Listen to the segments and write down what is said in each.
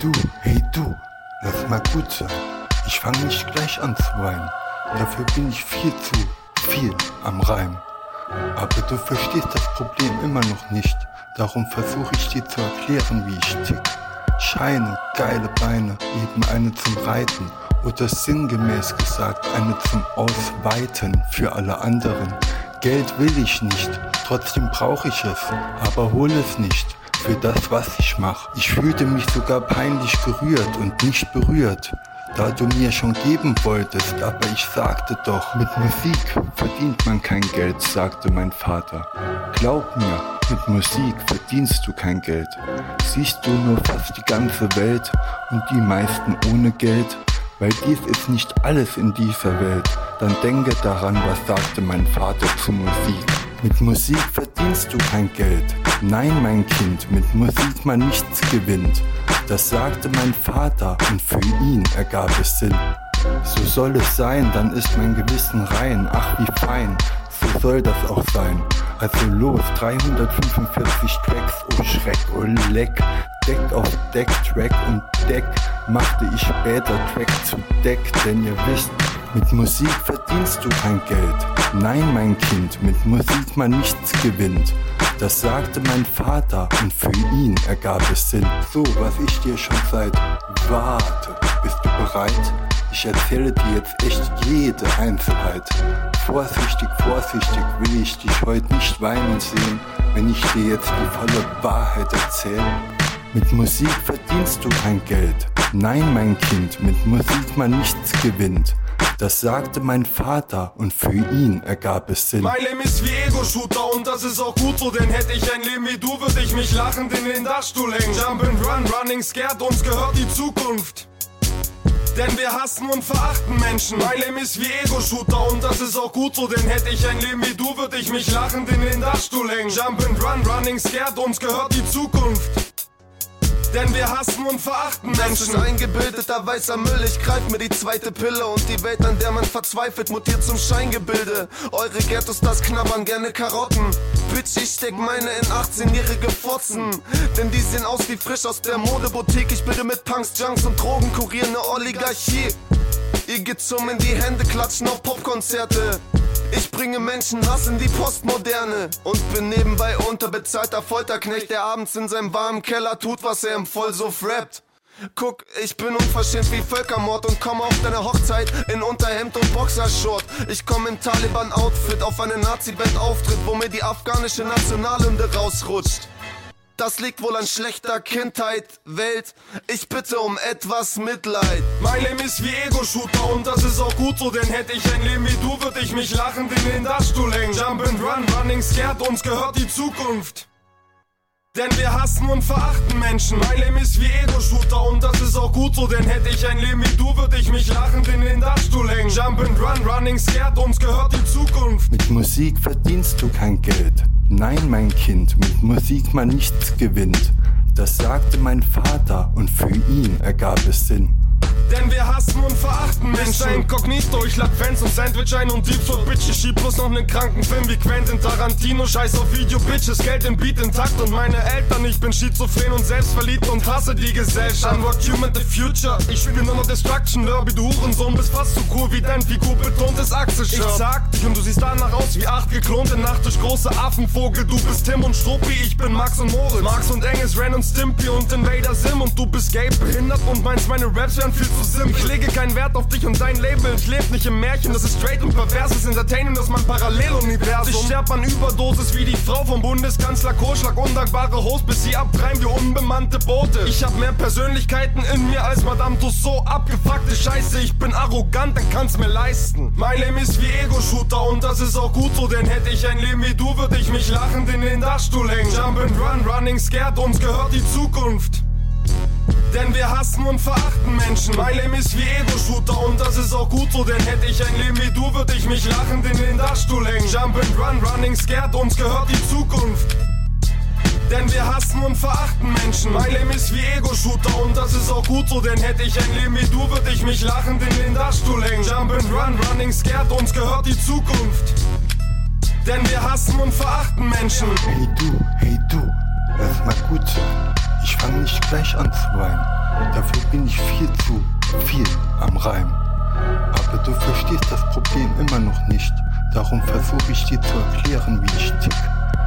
du, hey du, lass mal gut sein. Ich fang nicht gleich an zu weinen. Dafür bin ich viel zu viel am Reim. Aber du verstehst das Problem immer noch nicht. Darum versuche ich dir zu erklären, wie ich tick. Scheine, geile Beine, eben eine zum Reiten. Oder sinngemäß gesagt, eine zum Ausweiten für alle anderen. Geld will ich nicht, trotzdem brauche ich es, aber hol es nicht für das, was ich mache. Ich fühlte mich sogar peinlich gerührt und nicht berührt, da du mir schon geben wolltest, aber ich sagte doch, mit Musik verdient man kein Geld, sagte mein Vater. Glaub mir, mit Musik verdienst du kein Geld. Siehst du nur fast die ganze Welt und die meisten ohne Geld, weil dies ist nicht alles in dieser Welt. Dann denke daran, was sagte mein Vater zu Musik. Mit Musik verdienst du kein Geld. Nein, mein Kind, mit Musik man nichts gewinnt. Das sagte mein Vater und für ihn ergab es Sinn. So soll es sein, dann ist mein Gewissen rein. Ach, wie fein, so soll das auch sein. Also los, 345 Tracks, oh Schreck, oh Leck. Deck auf Deck, Track und Deck machte ich später Track zu Deck, denn ihr wisst, mit Musik verdienst du kein Geld. Nein, mein Kind, mit Musik man nichts gewinnt. Das sagte mein Vater und für ihn ergab es Sinn. So, was ich dir schon seit warte. Bist du bereit? Ich erzähle dir jetzt echt jede Einzelheit. Vorsichtig, vorsichtig will ich dich heute nicht weinen sehen, wenn ich dir jetzt die volle Wahrheit erzähle. Mit Musik verdienst du kein Geld. Nein, mein Kind, mit Musik man nichts gewinnt. Das sagte mein Vater und für ihn ergab es Sinn. Mein Leben ist wie Ego-Shooter und das ist auch gut so, denn hätte ich ein Leben wie du, würde ich mich lachend in den Dachstuhl hängen. Jump and run, running scared, uns gehört die Zukunft. Denn wir hassen und verachten Menschen. Mein Leben ist wie Ego-Shooter und das ist auch gut so, denn hätte ich ein Leben wie du, würde ich mich lachend in den Dachstuhl hängen. Jump and run, running scared, uns gehört die Zukunft denn wir hassen und verachten Menschen. Eingebildeter weißer Müll, ich greif mir die zweite Pille und die Welt, an der man verzweifelt, mutiert zum Scheingebilde. Eure Ghettos, das knabbern gerne Karotten. Bitch, ich steck meine in 18-jährige Furzen, denn die sehen aus wie frisch aus der Modeboutique. Ich bilde mit Punks, Junks und Drogenkurier eine Oligarchie. Ihr geht zum in die Hände klatschen auf Popkonzerte. Ich bringe Menschenhass in die Postmoderne und bin nebenbei unterbezahlter Folterknecht, der abends in seinem warmen Keller tut, was er im Vollsuff rappt. Guck, ich bin unverschämt wie Völkermord und komme auf deine Hochzeit in Unterhemd und Boxershort. Ich komme in Taliban-Outfit auf eine Nazi-Band Auftritt, wo mir die afghanische Nationalhymne rausrutscht. Das liegt wohl an schlechter Kindheit, Welt. Ich bitte um etwas Mitleid. Mein Leben ist wie Ego-Shooter und das ist auch gut so, denn hätte ich ein Leben wie du, würde ich mich lachend in den Dachstuhl hängen. Jump and run, running scared, uns gehört die Zukunft. Denn wir hassen und verachten Menschen. Mein Leben ist wie Ego-Shooter und das ist auch gut so, denn hätte ich ein Leben wie du, würde ich mich lachend in den Dachstuhl hängen. Jump and run, running scared, uns gehört die Zukunft. Mit Musik verdienst du kein Geld. Nein, mein Kind, mit Musik man nichts gewinnt. Das sagte mein Vater und für ihn ergab es Sinn. Denn wir hassen und verachten Menschen. Mr. Incognito, ich lad Fans und Sandwich ein und Deep Throat Bitch. Ich schieb bloß noch nen kranken Film wie Quentin Tarantino. Scheiß auf Video, Bitches, Geld im Beat intakt und meine Eltern. Ich bin schizophren und selbstverliebt und hasse die Gesellschaft. I'm what human the future. Ich spiel nur noch Destruction Derby, du Hurensohn bist fast so cool wie dein figurbetontes Achselshirt. Ich sag dich und du siehst danach aus wie acht geklonte Nachtisch große Affenvogel. Du bist Tim und Struppi, ich bin Max und Moritz. Max und Engels, Ren und Stimpy und Invader Sim und du bist gay, behindert und meinst meine Raps wären viel zu zu simpel. Ich lege keinen Wert auf dich und dein Label. Ich lebe nicht im Märchen, das ist straight und perverses Entertainment, das mein Paralleluniversum. Ich sterb an Überdosis wie die Frau vom Bundeskanzler Kohlschlag. Undankbare Host, bis sie abtreiben wie unbemannte Boote. Ich hab mehr Persönlichkeiten in mir als Madame Tussauds. Abgefuckte Scheiße, ich bin arrogant, dann kann's mir leisten. Mein Leben ist wie Ego-Shooter und das ist auch gut so, denn hätte ich ein Leben wie du, würde ich mich lachend in den Dachstuhl hängen. Jump and run, running scared, uns gehört die Zukunft. Denn wir hassen und verachten Menschen. Mein Leben ist wie Ego-Shooter und das ist auch gut so, denn hätte ich ein Leben wie du, würde ich mich lachend in den Dachstuhl hängen. Jump and run, running scared, uns gehört die Zukunft. Denn wir hassen und verachten Menschen. Mein Leben ist wie Ego-Shooter und das ist auch gut so, denn hätte ich ein Leben wie du, würde ich mich lachend in den Dachstuhl hängen. Jump and run, running scared, uns gehört die Zukunft. Denn wir hassen und verachten Menschen. Hey du, hey du, lass mal gut. Ich fang nicht gleich an zu weinen. Dafür bin ich viel zu viel am Reim. Aber du verstehst das Problem immer noch nicht. Darum versuche ich dir zu erklären, wie ich tick.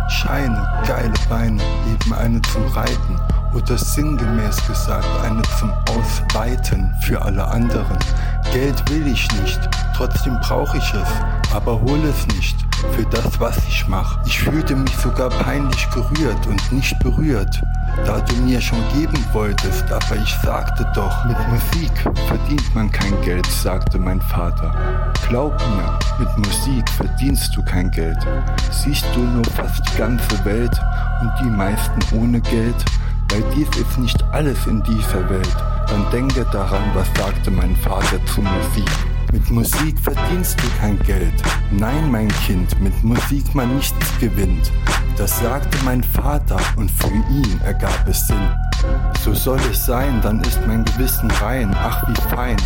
Scheine, geile Beine, eben eine zum Reiten oder sinngemäß gesagt eine zum Ausweiten für alle anderen. Geld will ich nicht, trotzdem brauche ich es, aber hole es nicht für das, was ich mache. Ich fühlte mich sogar peinlich gerührt und nicht berührt, da du mir schon geben wolltest, aber ich sagte doch, mit Musik verdient man kein Geld, sagte mein Vater. Glaub mir, mit Musik verdienst du kein Geld. Siehst du nur fast die ganze Welt und die meisten ohne Geld, weil dies ist nicht alles in dieser Welt. Dann denke daran, was sagte mein Vater zu Musik. Mit Musik verdienst du kein Geld. Nein, mein Kind, mit Musik man nichts gewinnt. Das sagte mein Vater und für ihn ergab es Sinn. So soll es sein, dann ist mein Gewissen rein. Ach, wie fein,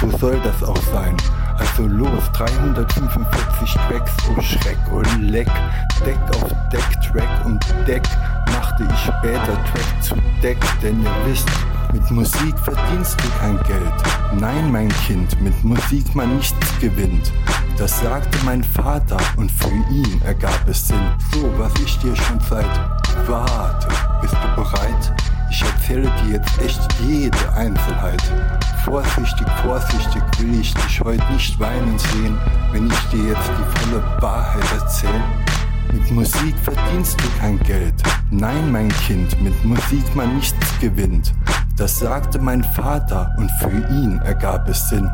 so soll das auch sein. Also los, 345 Tracks, oh Schreck, oh Leck. Deck auf Deck, Track und Deck machte ich später Track zu Deck, denn ihr wisst, mit Musik verdienst du kein Geld. Nein, mein Kind, mit Musik man nichts gewinnt. Das sagte mein Vater und für ihn ergab es Sinn. So, was ich dir schon seit. Warte, bist du bereit? Ich erzähle dir jetzt echt jede Einzelheit. Vorsichtig, vorsichtig will ich dich heute nicht weinen sehen, wenn ich dir jetzt die volle Wahrheit erzähle. Mit Musik verdienst du kein Geld. Nein, mein Kind, mit Musik man nichts gewinnt. Das sagte mein Vater und für ihn ergab es Sinn.